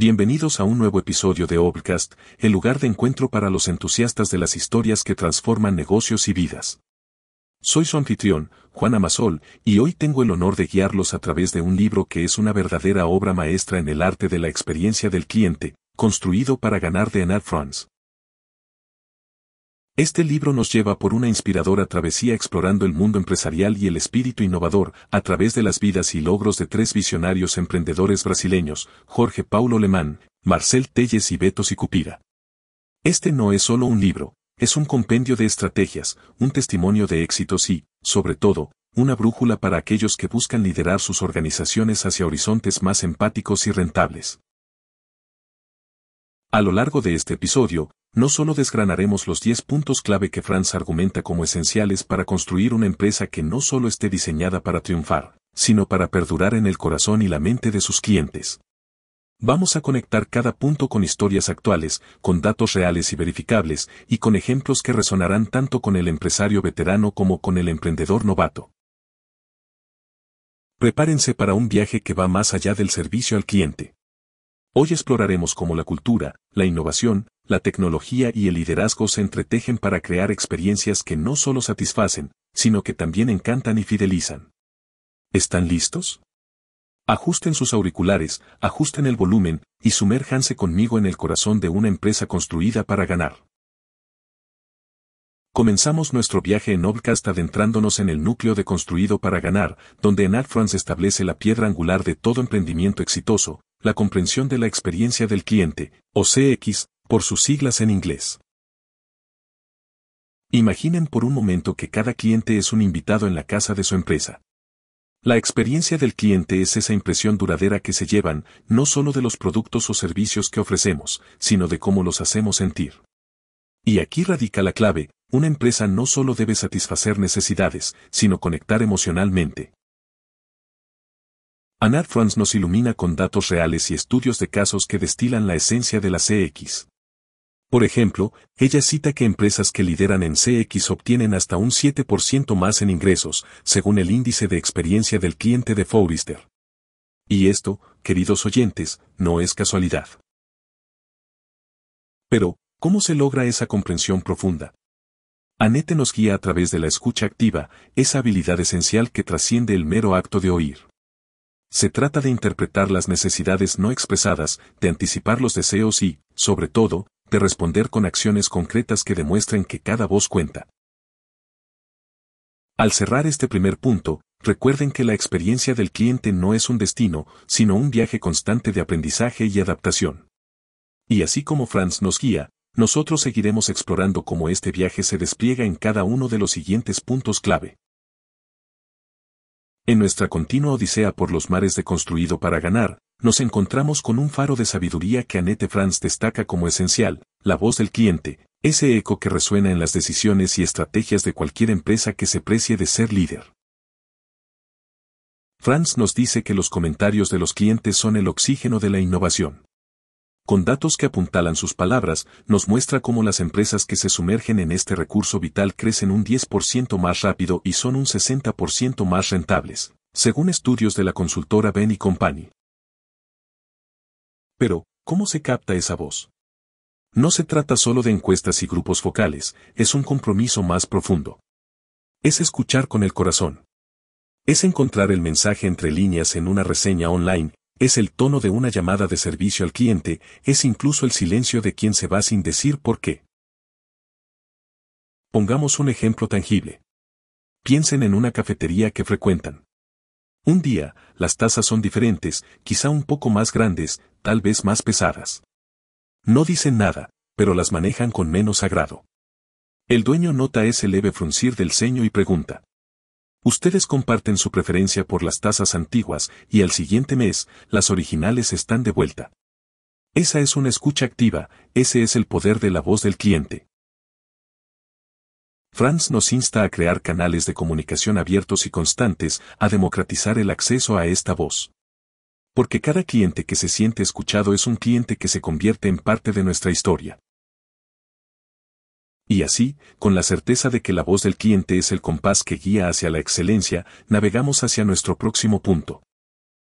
Bienvenidos a un nuevo episodio de Obcast, el lugar de encuentro para los entusiastas de las historias que transforman negocios y vidas. Soy su anfitrión, Juan Amasol, y hoy tengo el honor de guiarlos a través de un libro que es una verdadera obra maestra en el arte de la experiencia del cliente, construido para ganar de Anne France. Este libro nos lleva por una inspiradora travesía explorando el mundo empresarial y el espíritu innovador, a través de las vidas y logros de tres visionarios emprendedores brasileños, Jorge Paulo Lemán, Marcel Telles y Beto Sicupira. Este no es solo un libro, es un compendio de estrategias, un testimonio de éxitos y, sobre todo, una brújula para aquellos que buscan liderar sus organizaciones hacia horizontes más empáticos y rentables. A lo largo de este episodio, no solo desgranaremos los 10 puntos clave que Franz argumenta como esenciales para construir una empresa que no solo esté diseñada para triunfar, sino para perdurar en el corazón y la mente de sus clientes. Vamos a conectar cada punto con historias actuales, con datos reales y verificables, y con ejemplos que resonarán tanto con el empresario veterano como con el emprendedor novato. Prepárense para un viaje que va más allá del servicio al cliente. Hoy exploraremos cómo la cultura, la innovación, la tecnología y el liderazgo se entretejen para crear experiencias que no solo satisfacen, sino que también encantan y fidelizan. ¿Están listos? Ajusten sus auriculares, ajusten el volumen, y sumérjanse conmigo en el corazón de una empresa construida para ganar. Comenzamos nuestro viaje en Obcast adentrándonos en el núcleo de Construido para Ganar, donde en France establece la piedra angular de todo emprendimiento exitoso, la comprensión de la experiencia del cliente, o CX, por sus siglas en inglés. Imaginen por un momento que cada cliente es un invitado en la casa de su empresa. La experiencia del cliente es esa impresión duradera que se llevan, no solo de los productos o servicios que ofrecemos, sino de cómo los hacemos sentir. Y aquí radica la clave, una empresa no solo debe satisfacer necesidades, sino conectar emocionalmente. Anat Franz nos ilumina con datos reales y estudios de casos que destilan la esencia de la CX. Por ejemplo, ella cita que empresas que lideran en CX obtienen hasta un 7% más en ingresos, según el índice de experiencia del cliente de Forrester. Y esto, queridos oyentes, no es casualidad. Pero, ¿cómo se logra esa comprensión profunda? Anete nos guía a través de la escucha activa, esa habilidad esencial que trasciende el mero acto de oír. Se trata de interpretar las necesidades no expresadas, de anticipar los deseos y, sobre todo, de responder con acciones concretas que demuestren que cada voz cuenta. Al cerrar este primer punto, recuerden que la experiencia del cliente no es un destino, sino un viaje constante de aprendizaje y adaptación. Y así como Franz nos guía, nosotros seguiremos explorando cómo este viaje se despliega en cada uno de los siguientes puntos clave. En nuestra continua odisea por los mares de construido para ganar, nos encontramos con un faro de sabiduría que Annette Franz destaca como esencial, la voz del cliente, ese eco que resuena en las decisiones y estrategias de cualquier empresa que se precie de ser líder. Franz nos dice que los comentarios de los clientes son el oxígeno de la innovación. Con datos que apuntalan sus palabras, nos muestra cómo las empresas que se sumergen en este recurso vital crecen un 10% más rápido y son un 60% más rentables, según estudios de la consultora Ben Company. Pero, ¿cómo se capta esa voz? No se trata solo de encuestas y grupos focales, es un compromiso más profundo. Es escuchar con el corazón. Es encontrar el mensaje entre líneas en una reseña online, es el tono de una llamada de servicio al cliente, es incluso el silencio de quien se va sin decir por qué. Pongamos un ejemplo tangible. Piensen en una cafetería que frecuentan. Un día, las tazas son diferentes, quizá un poco más grandes, tal vez más pesadas. No dicen nada, pero las manejan con menos agrado. El dueño nota ese leve fruncir del ceño y pregunta. Ustedes comparten su preferencia por las tazas antiguas y al siguiente mes, las originales están de vuelta. Esa es una escucha activa, ese es el poder de la voz del cliente. Franz nos insta a crear canales de comunicación abiertos y constantes, a democratizar el acceso a esta voz. Porque cada cliente que se siente escuchado es un cliente que se convierte en parte de nuestra historia. Y así, con la certeza de que la voz del cliente es el compás que guía hacia la excelencia, navegamos hacia nuestro próximo punto.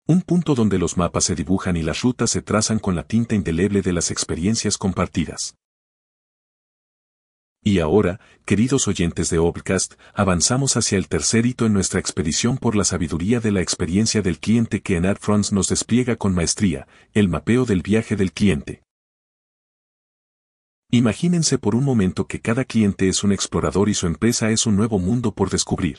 Un punto donde los mapas se dibujan y las rutas se trazan con la tinta indeleble de las experiencias compartidas. Y ahora, queridos oyentes de Obcast, avanzamos hacia el tercer hito en nuestra expedición por la sabiduría de la experiencia del cliente que en AdFronts nos despliega con maestría, el mapeo del viaje del cliente. Imagínense por un momento que cada cliente es un explorador y su empresa es un nuevo mundo por descubrir.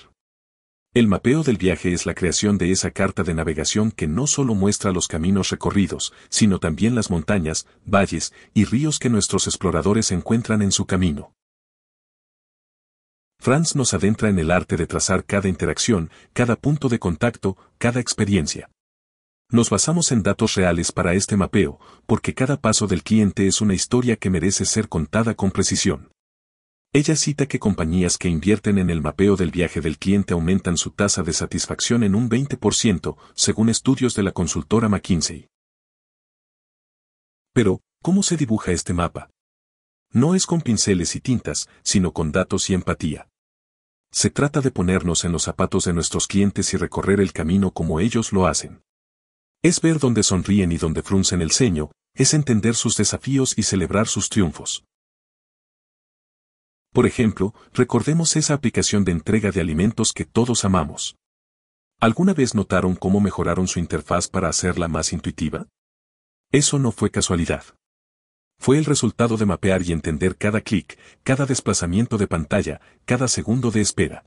El mapeo del viaje es la creación de esa carta de navegación que no solo muestra los caminos recorridos, sino también las montañas, valles y ríos que nuestros exploradores encuentran en su camino. Franz nos adentra en el arte de trazar cada interacción, cada punto de contacto, cada experiencia. Nos basamos en datos reales para este mapeo, porque cada paso del cliente es una historia que merece ser contada con precisión. Ella cita que compañías que invierten en el mapeo del viaje del cliente aumentan su tasa de satisfacción en un 20%, según estudios de la consultora McKinsey. Pero, ¿cómo se dibuja este mapa? No es con pinceles y tintas, sino con datos y empatía. Se trata de ponernos en los zapatos de nuestros clientes y recorrer el camino como ellos lo hacen. Es ver dónde sonríen y dónde fruncen el ceño, es entender sus desafíos y celebrar sus triunfos. Por ejemplo, recordemos esa aplicación de entrega de alimentos que todos amamos. ¿Alguna vez notaron cómo mejoraron su interfaz para hacerla más intuitiva? Eso no fue casualidad. Fue el resultado de mapear y entender cada clic, cada desplazamiento de pantalla, cada segundo de espera.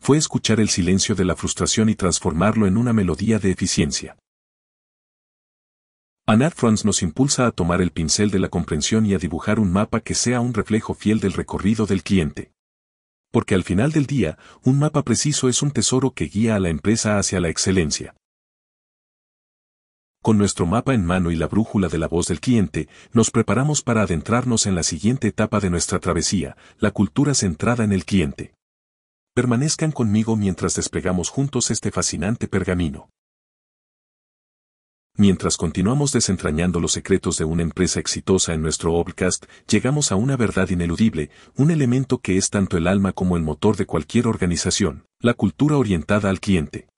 Fue escuchar el silencio de la frustración y transformarlo en una melodía de eficiencia. Anat nos impulsa a tomar el pincel de la comprensión y a dibujar un mapa que sea un reflejo fiel del recorrido del cliente. Porque al final del día, un mapa preciso es un tesoro que guía a la empresa hacia la excelencia. Con nuestro mapa en mano y la brújula de la voz del cliente, nos preparamos para adentrarnos en la siguiente etapa de nuestra travesía, la cultura centrada en el cliente. Permanezcan conmigo mientras desplegamos juntos este fascinante pergamino. Mientras continuamos desentrañando los secretos de una empresa exitosa en nuestro Obcast, llegamos a una verdad ineludible, un elemento que es tanto el alma como el motor de cualquier organización, la cultura orientada al cliente.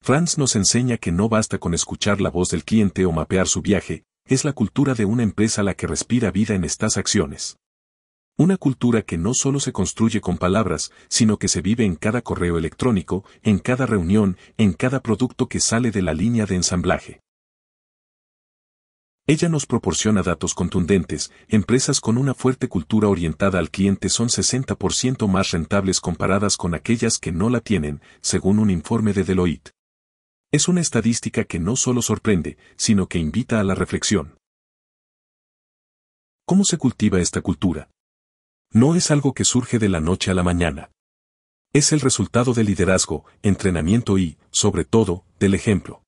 Franz nos enseña que no basta con escuchar la voz del cliente o mapear su viaje, es la cultura de una empresa la que respira vida en estas acciones. Una cultura que no solo se construye con palabras, sino que se vive en cada correo electrónico, en cada reunión, en cada producto que sale de la línea de ensamblaje. Ella nos proporciona datos contundentes, empresas con una fuerte cultura orientada al cliente son 60% más rentables comparadas con aquellas que no la tienen, según un informe de Deloitte. Es una estadística que no solo sorprende, sino que invita a la reflexión. ¿Cómo se cultiva esta cultura? No es algo que surge de la noche a la mañana. Es el resultado de liderazgo, entrenamiento y, sobre todo, del ejemplo.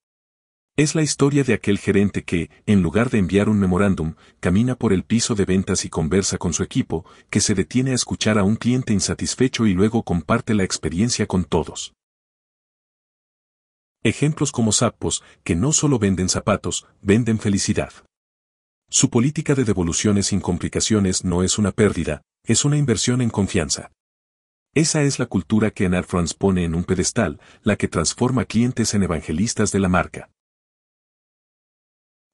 Es la historia de aquel gerente que, en lugar de enviar un memorándum, camina por el piso de ventas y conversa con su equipo, que se detiene a escuchar a un cliente insatisfecho y luego comparte la experiencia con todos. Ejemplos como Sapos, que no solo venden zapatos, venden felicidad. Su política de devoluciones sin complicaciones no es una pérdida, es una inversión en confianza. Esa es la cultura que Anar France pone en un pedestal, la que transforma clientes en evangelistas de la marca.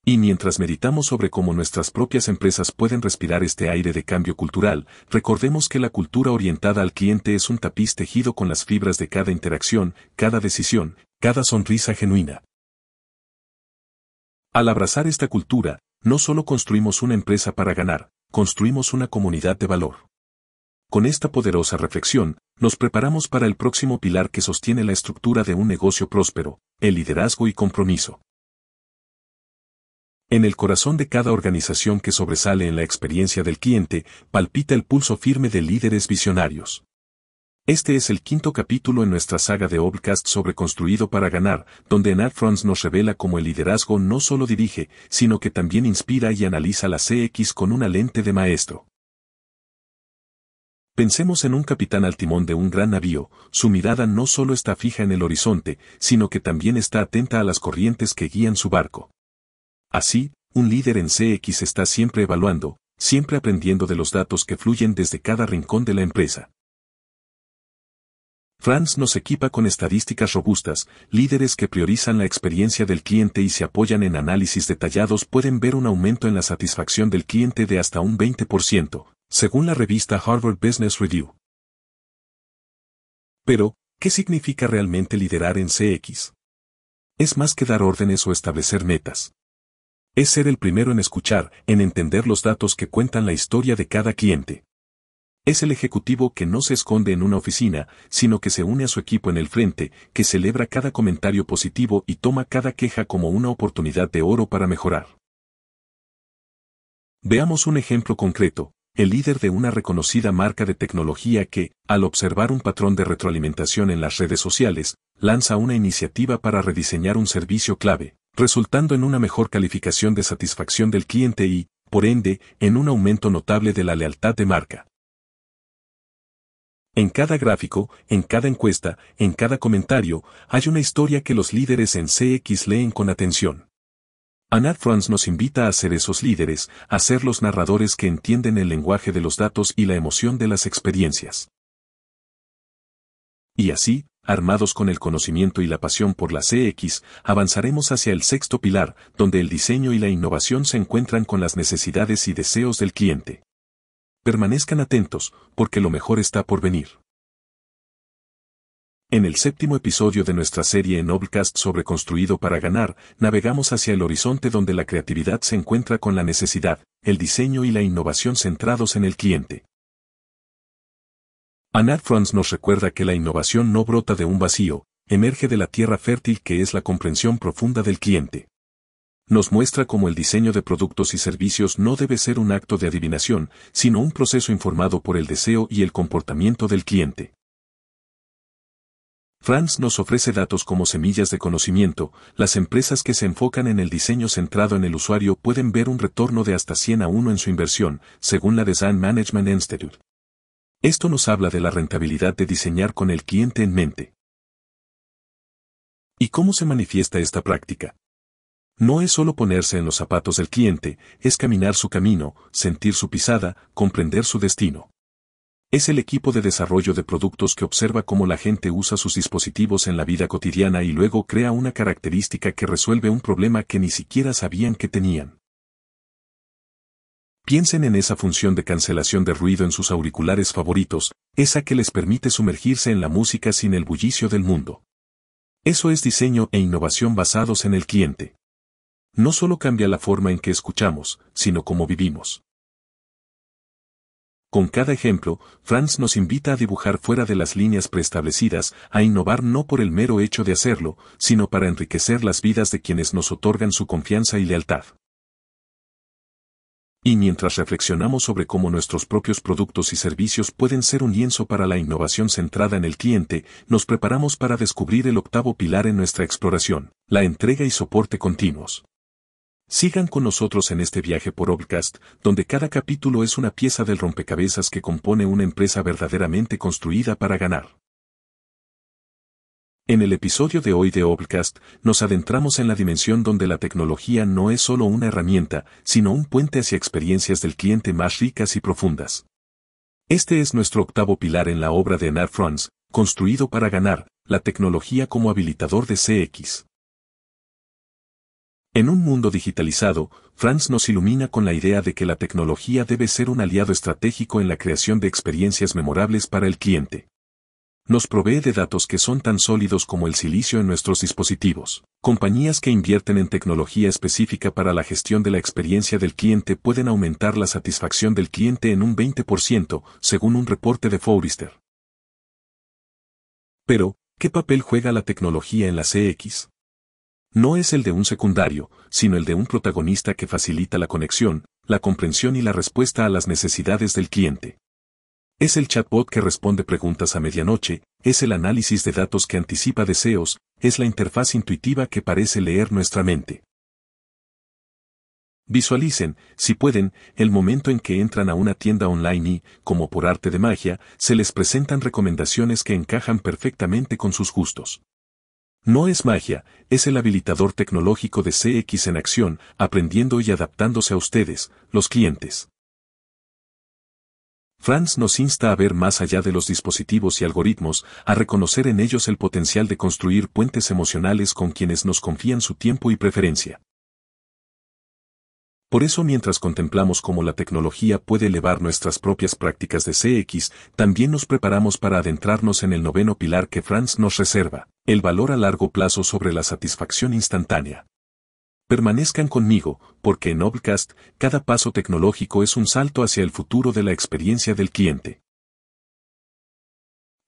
Y mientras meditamos sobre cómo nuestras propias empresas pueden respirar este aire de cambio cultural, recordemos que la cultura orientada al cliente es un tapiz tejido con las fibras de cada interacción, cada decisión, cada sonrisa genuina. Al abrazar esta cultura, no solo construimos una empresa para ganar, construimos una comunidad de valor. Con esta poderosa reflexión, nos preparamos para el próximo pilar que sostiene la estructura de un negocio próspero, el liderazgo y compromiso. En el corazón de cada organización que sobresale en la experiencia del cliente, palpita el pulso firme de líderes visionarios. Este es el quinto capítulo en nuestra saga de Obcast sobre Construido para Ganar, donde Nat France nos revela cómo el liderazgo no solo dirige, sino que también inspira y analiza la CX con una lente de maestro. Pensemos en un capitán al timón de un gran navío, su mirada no solo está fija en el horizonte, sino que también está atenta a las corrientes que guían su barco. Así, un líder en CX está siempre evaluando, siempre aprendiendo de los datos que fluyen desde cada rincón de la empresa. Franz nos equipa con estadísticas robustas, líderes que priorizan la experiencia del cliente y se apoyan en análisis detallados pueden ver un aumento en la satisfacción del cliente de hasta un 20%, según la revista Harvard Business Review. Pero, ¿qué significa realmente liderar en CX? Es más que dar órdenes o establecer metas. Es ser el primero en escuchar, en entender los datos que cuentan la historia de cada cliente. Es el ejecutivo que no se esconde en una oficina, sino que se une a su equipo en el frente, que celebra cada comentario positivo y toma cada queja como una oportunidad de oro para mejorar. Veamos un ejemplo concreto, el líder de una reconocida marca de tecnología que, al observar un patrón de retroalimentación en las redes sociales, lanza una iniciativa para rediseñar un servicio clave, resultando en una mejor calificación de satisfacción del cliente y, por ende, en un aumento notable de la lealtad de marca. En cada gráfico, en cada encuesta, en cada comentario, hay una historia que los líderes en CX leen con atención. Anat Franz nos invita a ser esos líderes, a ser los narradores que entienden el lenguaje de los datos y la emoción de las experiencias. Y así, armados con el conocimiento y la pasión por la CX, avanzaremos hacia el sexto pilar, donde el diseño y la innovación se encuentran con las necesidades y deseos del cliente. Permanezcan atentos, porque lo mejor está por venir. En el séptimo episodio de nuestra serie en Noblecast sobre Construido para Ganar, navegamos hacia el horizonte donde la creatividad se encuentra con la necesidad, el diseño y la innovación centrados en el cliente. Anat Franz nos recuerda que la innovación no brota de un vacío, emerge de la tierra fértil que es la comprensión profunda del cliente nos muestra cómo el diseño de productos y servicios no debe ser un acto de adivinación, sino un proceso informado por el deseo y el comportamiento del cliente. Franz nos ofrece datos como semillas de conocimiento, las empresas que se enfocan en el diseño centrado en el usuario pueden ver un retorno de hasta 100 a 1 en su inversión, según la Design Management Institute. Esto nos habla de la rentabilidad de diseñar con el cliente en mente. ¿Y cómo se manifiesta esta práctica? No es solo ponerse en los zapatos del cliente, es caminar su camino, sentir su pisada, comprender su destino. Es el equipo de desarrollo de productos que observa cómo la gente usa sus dispositivos en la vida cotidiana y luego crea una característica que resuelve un problema que ni siquiera sabían que tenían. Piensen en esa función de cancelación de ruido en sus auriculares favoritos, esa que les permite sumergirse en la música sin el bullicio del mundo. Eso es diseño e innovación basados en el cliente no solo cambia la forma en que escuchamos, sino cómo vivimos. Con cada ejemplo, Franz nos invita a dibujar fuera de las líneas preestablecidas, a innovar no por el mero hecho de hacerlo, sino para enriquecer las vidas de quienes nos otorgan su confianza y lealtad. Y mientras reflexionamos sobre cómo nuestros propios productos y servicios pueden ser un lienzo para la innovación centrada en el cliente, nos preparamos para descubrir el octavo pilar en nuestra exploración, la entrega y soporte continuos. Sigan con nosotros en este viaje por Obcast, donde cada capítulo es una pieza del rompecabezas que compone una empresa verdaderamente construida para ganar. En el episodio de hoy de Obcast, nos adentramos en la dimensión donde la tecnología no es solo una herramienta, sino un puente hacia experiencias del cliente más ricas y profundas. Este es nuestro octavo pilar en la obra de Anar Franz, construido para ganar, la tecnología como habilitador de CX. En un mundo digitalizado, Franz nos ilumina con la idea de que la tecnología debe ser un aliado estratégico en la creación de experiencias memorables para el cliente. Nos provee de datos que son tan sólidos como el silicio en nuestros dispositivos. Compañías que invierten en tecnología específica para la gestión de la experiencia del cliente pueden aumentar la satisfacción del cliente en un 20%, según un reporte de Forrester. Pero, ¿qué papel juega la tecnología en la CX? No es el de un secundario, sino el de un protagonista que facilita la conexión, la comprensión y la respuesta a las necesidades del cliente. Es el chatbot que responde preguntas a medianoche, es el análisis de datos que anticipa deseos, es la interfaz intuitiva que parece leer nuestra mente. Visualicen, si pueden, el momento en que entran a una tienda online y, como por arte de magia, se les presentan recomendaciones que encajan perfectamente con sus gustos. No es magia, es el habilitador tecnológico de CX en acción, aprendiendo y adaptándose a ustedes, los clientes. Franz nos insta a ver más allá de los dispositivos y algoritmos, a reconocer en ellos el potencial de construir puentes emocionales con quienes nos confían su tiempo y preferencia. Por eso mientras contemplamos cómo la tecnología puede elevar nuestras propias prácticas de CX, también nos preparamos para adentrarnos en el noveno pilar que Franz nos reserva, el valor a largo plazo sobre la satisfacción instantánea. Permanezcan conmigo, porque en Obcast, cada paso tecnológico es un salto hacia el futuro de la experiencia del cliente.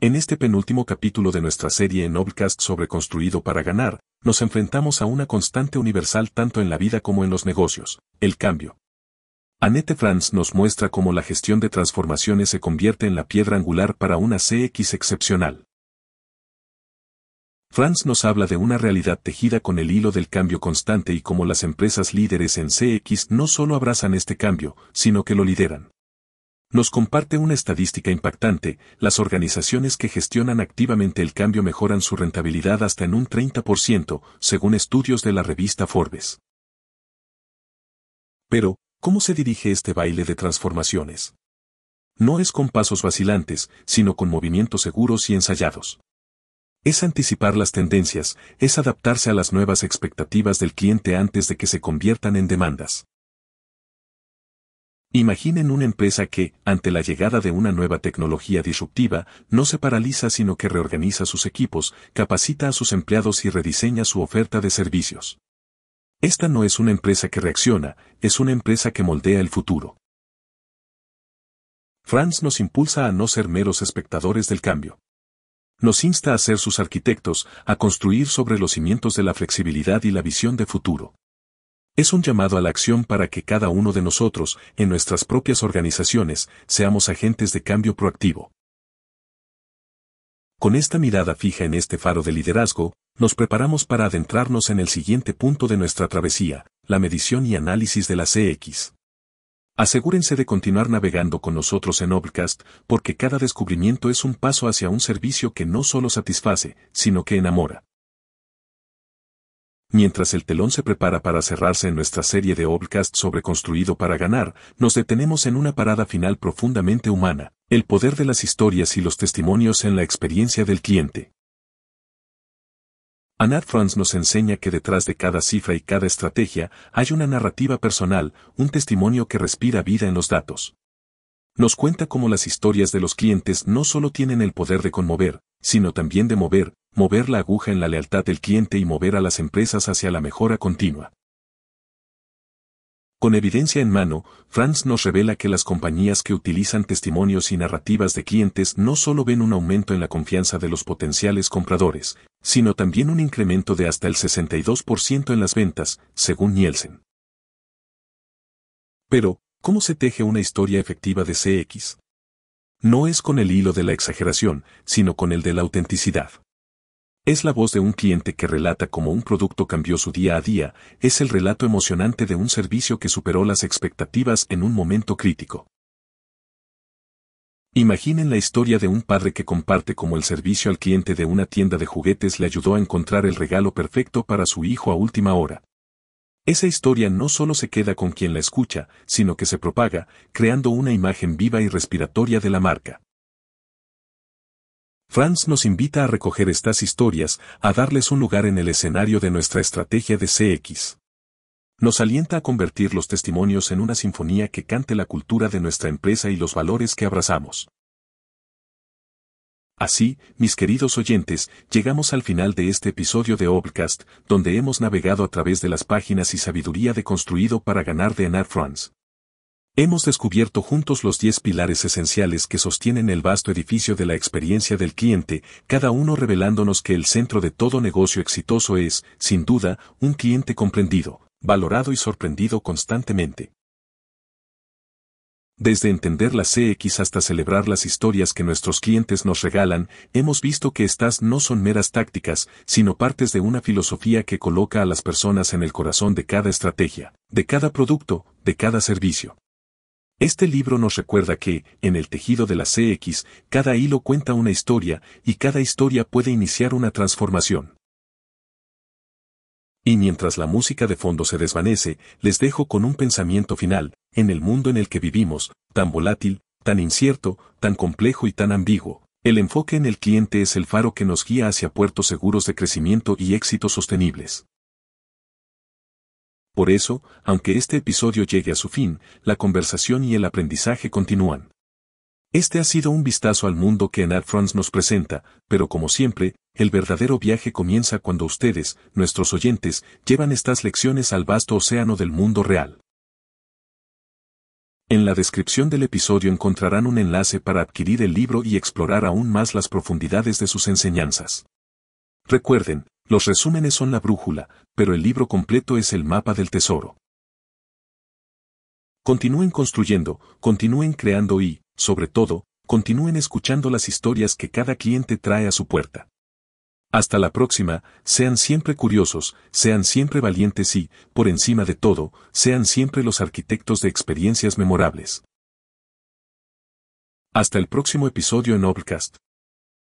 En este penúltimo capítulo de nuestra serie en Obcast sobre Construido para Ganar, nos enfrentamos a una constante universal tanto en la vida como en los negocios, el cambio. Annette Franz nos muestra cómo la gestión de transformaciones se convierte en la piedra angular para una CX excepcional. Franz nos habla de una realidad tejida con el hilo del cambio constante y cómo las empresas líderes en CX no solo abrazan este cambio, sino que lo lideran. Nos comparte una estadística impactante, las organizaciones que gestionan activamente el cambio mejoran su rentabilidad hasta en un 30%, según estudios de la revista Forbes. Pero, ¿cómo se dirige este baile de transformaciones? No es con pasos vacilantes, sino con movimientos seguros y ensayados. Es anticipar las tendencias, es adaptarse a las nuevas expectativas del cliente antes de que se conviertan en demandas. Imaginen una empresa que, ante la llegada de una nueva tecnología disruptiva, no se paraliza sino que reorganiza sus equipos, capacita a sus empleados y rediseña su oferta de servicios. Esta no es una empresa que reacciona, es una empresa que moldea el futuro. Franz nos impulsa a no ser meros espectadores del cambio nos insta a ser sus arquitectos, a construir sobre los cimientos de la flexibilidad y la visión de futuro. Es un llamado a la acción para que cada uno de nosotros, en nuestras propias organizaciones, seamos agentes de cambio proactivo. Con esta mirada fija en este faro de liderazgo, nos preparamos para adentrarnos en el siguiente punto de nuestra travesía, la medición y análisis de la CX. Asegúrense de continuar navegando con nosotros en Obcast, porque cada descubrimiento es un paso hacia un servicio que no solo satisface, sino que enamora. Mientras el telón se prepara para cerrarse en nuestra serie de Obcast sobre Construido para Ganar, nos detenemos en una parada final profundamente humana, el poder de las historias y los testimonios en la experiencia del cliente. Anat Franz nos enseña que detrás de cada cifra y cada estrategia hay una narrativa personal, un testimonio que respira vida en los datos. Nos cuenta cómo las historias de los clientes no solo tienen el poder de conmover, sino también de mover, mover la aguja en la lealtad del cliente y mover a las empresas hacia la mejora continua. Con evidencia en mano, Franz nos revela que las compañías que utilizan testimonios y narrativas de clientes no solo ven un aumento en la confianza de los potenciales compradores, sino también un incremento de hasta el 62% en las ventas, según Nielsen. Pero, ¿cómo se teje una historia efectiva de CX? No es con el hilo de la exageración, sino con el de la autenticidad. Es la voz de un cliente que relata cómo un producto cambió su día a día, es el relato emocionante de un servicio que superó las expectativas en un momento crítico. Imaginen la historia de un padre que comparte cómo el servicio al cliente de una tienda de juguetes le ayudó a encontrar el regalo perfecto para su hijo a última hora. Esa historia no solo se queda con quien la escucha, sino que se propaga, creando una imagen viva y respiratoria de la marca. Franz nos invita a recoger estas historias, a darles un lugar en el escenario de nuestra estrategia de CX. Nos alienta a convertir los testimonios en una sinfonía que cante la cultura de nuestra empresa y los valores que abrazamos. Así, mis queridos oyentes, llegamos al final de este episodio de Obcast, donde hemos navegado a través de las páginas y sabiduría de construido para ganar de Anar Franz. Hemos descubierto juntos los 10 pilares esenciales que sostienen el vasto edificio de la experiencia del cliente, cada uno revelándonos que el centro de todo negocio exitoso es, sin duda, un cliente comprendido, valorado y sorprendido constantemente. Desde entender la CX hasta celebrar las historias que nuestros clientes nos regalan, hemos visto que estas no son meras tácticas, sino partes de una filosofía que coloca a las personas en el corazón de cada estrategia, de cada producto, de cada servicio. Este libro nos recuerda que, en el tejido de la CX, cada hilo cuenta una historia, y cada historia puede iniciar una transformación. Y mientras la música de fondo se desvanece, les dejo con un pensamiento final, en el mundo en el que vivimos, tan volátil, tan incierto, tan complejo y tan ambiguo, el enfoque en el cliente es el faro que nos guía hacia puertos seguros de crecimiento y éxitos sostenibles. Por eso, aunque este episodio llegue a su fin, la conversación y el aprendizaje continúan. Este ha sido un vistazo al mundo que en France nos presenta, pero como siempre, el verdadero viaje comienza cuando ustedes, nuestros oyentes, llevan estas lecciones al vasto océano del mundo real. En la descripción del episodio encontrarán un enlace para adquirir el libro y explorar aún más las profundidades de sus enseñanzas. Recuerden, los resúmenes son la brújula, pero el libro completo es el mapa del tesoro. Continúen construyendo, continúen creando y, sobre todo, continúen escuchando las historias que cada cliente trae a su puerta. Hasta la próxima, sean siempre curiosos, sean siempre valientes y, por encima de todo, sean siempre los arquitectos de experiencias memorables. Hasta el próximo episodio en Overcast.